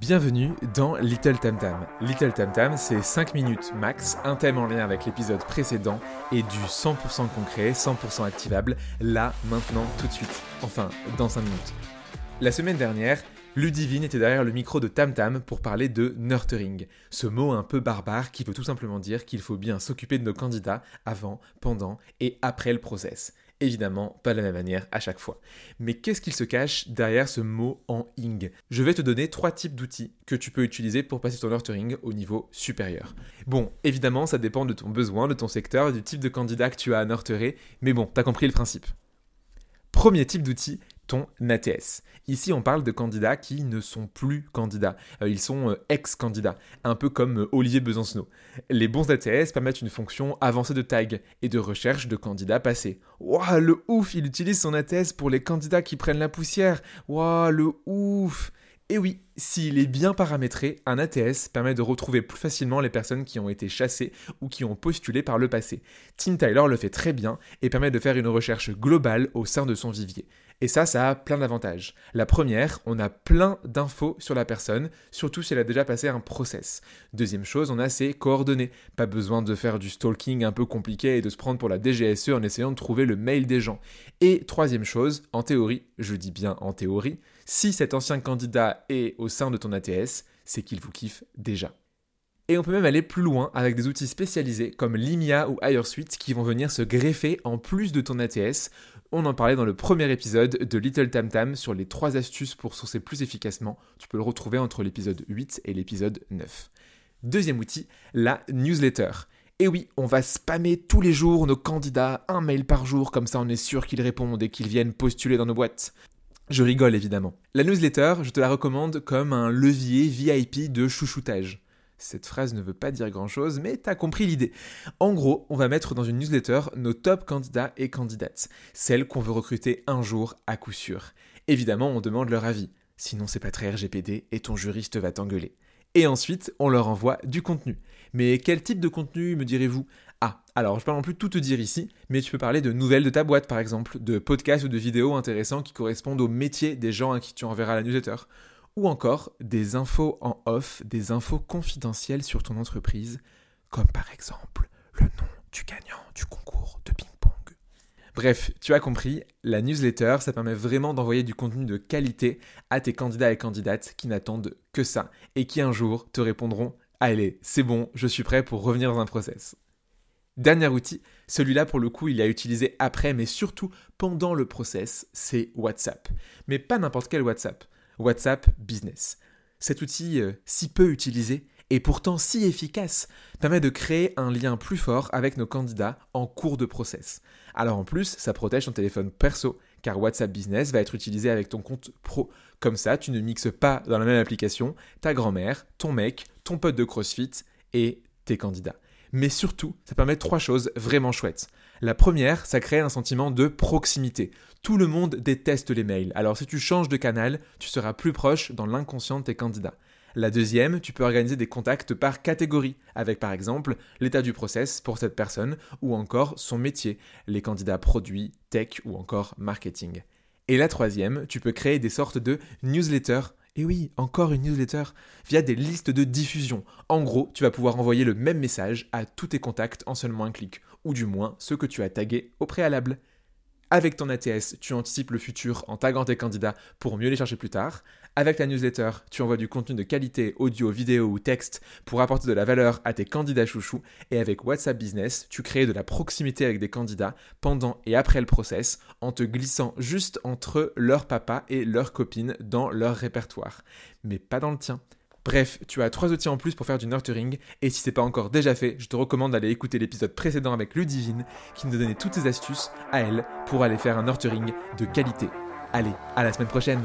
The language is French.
Bienvenue dans Little Tam Tam. Little Tam Tam, c'est 5 minutes max, un thème en lien avec l'épisode précédent et du 100% concret, 100% activable, là, maintenant, tout de suite. Enfin, dans 5 minutes. La semaine dernière, Ludivine était derrière le micro de Tam Tam pour parler de nurturing, ce mot un peu barbare qui veut tout simplement dire qu'il faut bien s'occuper de nos candidats avant, pendant et après le process. Évidemment, pas de la même manière à chaque fois. Mais qu'est-ce qu'il se cache derrière ce mot en ing? Je vais te donner trois types d'outils que tu peux utiliser pour passer ton nurturing au niveau supérieur. Bon, évidemment, ça dépend de ton besoin, de ton secteur, du type de candidat que tu as à nurturer, mais bon, t'as compris le principe. Premier type d'outil, ton ATS. Ici, on parle de candidats qui ne sont plus candidats. Euh, ils sont euh, ex-candidats, un peu comme euh, Olivier Besancenot. Les bons ATS permettent une fonction avancée de tag et de recherche de candidats passés. Waouh, le ouf, il utilise son ATS pour les candidats qui prennent la poussière. Waouh, le ouf. Et oui, s'il est bien paramétré, un ATS permet de retrouver plus facilement les personnes qui ont été chassées ou qui ont postulé par le passé. Tim Tyler le fait très bien et permet de faire une recherche globale au sein de son vivier. Et ça, ça a plein d'avantages. La première, on a plein d'infos sur la personne, surtout si elle a déjà passé un process. Deuxième chose, on a ses coordonnées. Pas besoin de faire du stalking un peu compliqué et de se prendre pour la DGSE en essayant de trouver le mail des gens. Et troisième chose, en théorie, je dis bien en théorie, si cet ancien candidat est au sein de ton ATS, c'est qu'il vous kiffe déjà. Et on peut même aller plus loin avec des outils spécialisés comme Limia ou HireSuite qui vont venir se greffer en plus de ton ATS. On en parlait dans le premier épisode de Little Tam Tam sur les 3 astuces pour sourcer plus efficacement. Tu peux le retrouver entre l'épisode 8 et l'épisode 9. Deuxième outil, la newsletter. Et oui, on va spammer tous les jours nos candidats, un mail par jour, comme ça on est sûr qu'ils répondent et qu'ils viennent postuler dans nos boîtes. Je rigole évidemment. La newsletter, je te la recommande comme un levier VIP de chouchoutage. Cette phrase ne veut pas dire grand-chose, mais t'as compris l'idée. En gros, on va mettre dans une newsletter nos top candidats et candidates, celles qu'on veut recruter un jour à coup sûr. Évidemment, on demande leur avis, sinon c'est pas très RGPD et ton juriste va t'engueuler. Et ensuite, on leur envoie du contenu. Mais quel type de contenu, me direz-vous? Ah, alors je peux non plus tout te dire ici, mais tu peux parler de nouvelles de ta boîte par exemple, de podcasts ou de vidéos intéressants qui correspondent au métier des gens à qui tu enverras la newsletter ou encore des infos en off, des infos confidentielles sur ton entreprise, comme par exemple le nom du gagnant du concours de ping-pong. Bref, tu as compris, la newsletter, ça permet vraiment d'envoyer du contenu de qualité à tes candidats et candidates qui n'attendent que ça et qui un jour te répondront Allez, c'est bon, je suis prêt pour revenir dans un process. Dernier outil, celui-là pour le coup il a utilisé après mais surtout pendant le process, c'est WhatsApp. Mais pas n'importe quel WhatsApp. WhatsApp Business. Cet outil euh, si peu utilisé et pourtant si efficace permet de créer un lien plus fort avec nos candidats en cours de process. Alors en plus, ça protège ton téléphone perso car WhatsApp Business va être utilisé avec ton compte pro. Comme ça, tu ne mixes pas dans la même application ta grand-mère, ton mec, ton pote de CrossFit et tes candidats. Mais surtout, ça permet trois choses vraiment chouettes. La première, ça crée un sentiment de proximité. Tout le monde déteste les mails, alors si tu changes de canal, tu seras plus proche dans l'inconscient de tes candidats. La deuxième, tu peux organiser des contacts par catégorie, avec par exemple l'état du process pour cette personne ou encore son métier, les candidats produits, tech ou encore marketing. Et la troisième, tu peux créer des sortes de newsletters et oui, encore une newsletter via des listes de diffusion. En gros, tu vas pouvoir envoyer le même message à tous tes contacts en seulement un clic, ou du moins ceux que tu as tagués au préalable. Avec ton ATS, tu anticipes le futur en taguant tes candidats pour mieux les chercher plus tard. Avec ta newsletter, tu envoies du contenu de qualité, audio, vidéo ou texte pour apporter de la valeur à tes candidats chouchous. Et avec WhatsApp Business, tu crées de la proximité avec des candidats pendant et après le process en te glissant juste entre leur papa et leur copine dans leur répertoire. Mais pas dans le tien. Bref, tu as trois outils en plus pour faire du nurturing, et si c'est pas encore déjà fait, je te recommande d'aller écouter l'épisode précédent avec Ludivine, qui nous donnait toutes ses astuces à elle pour aller faire un nurturing de qualité. Allez, à la semaine prochaine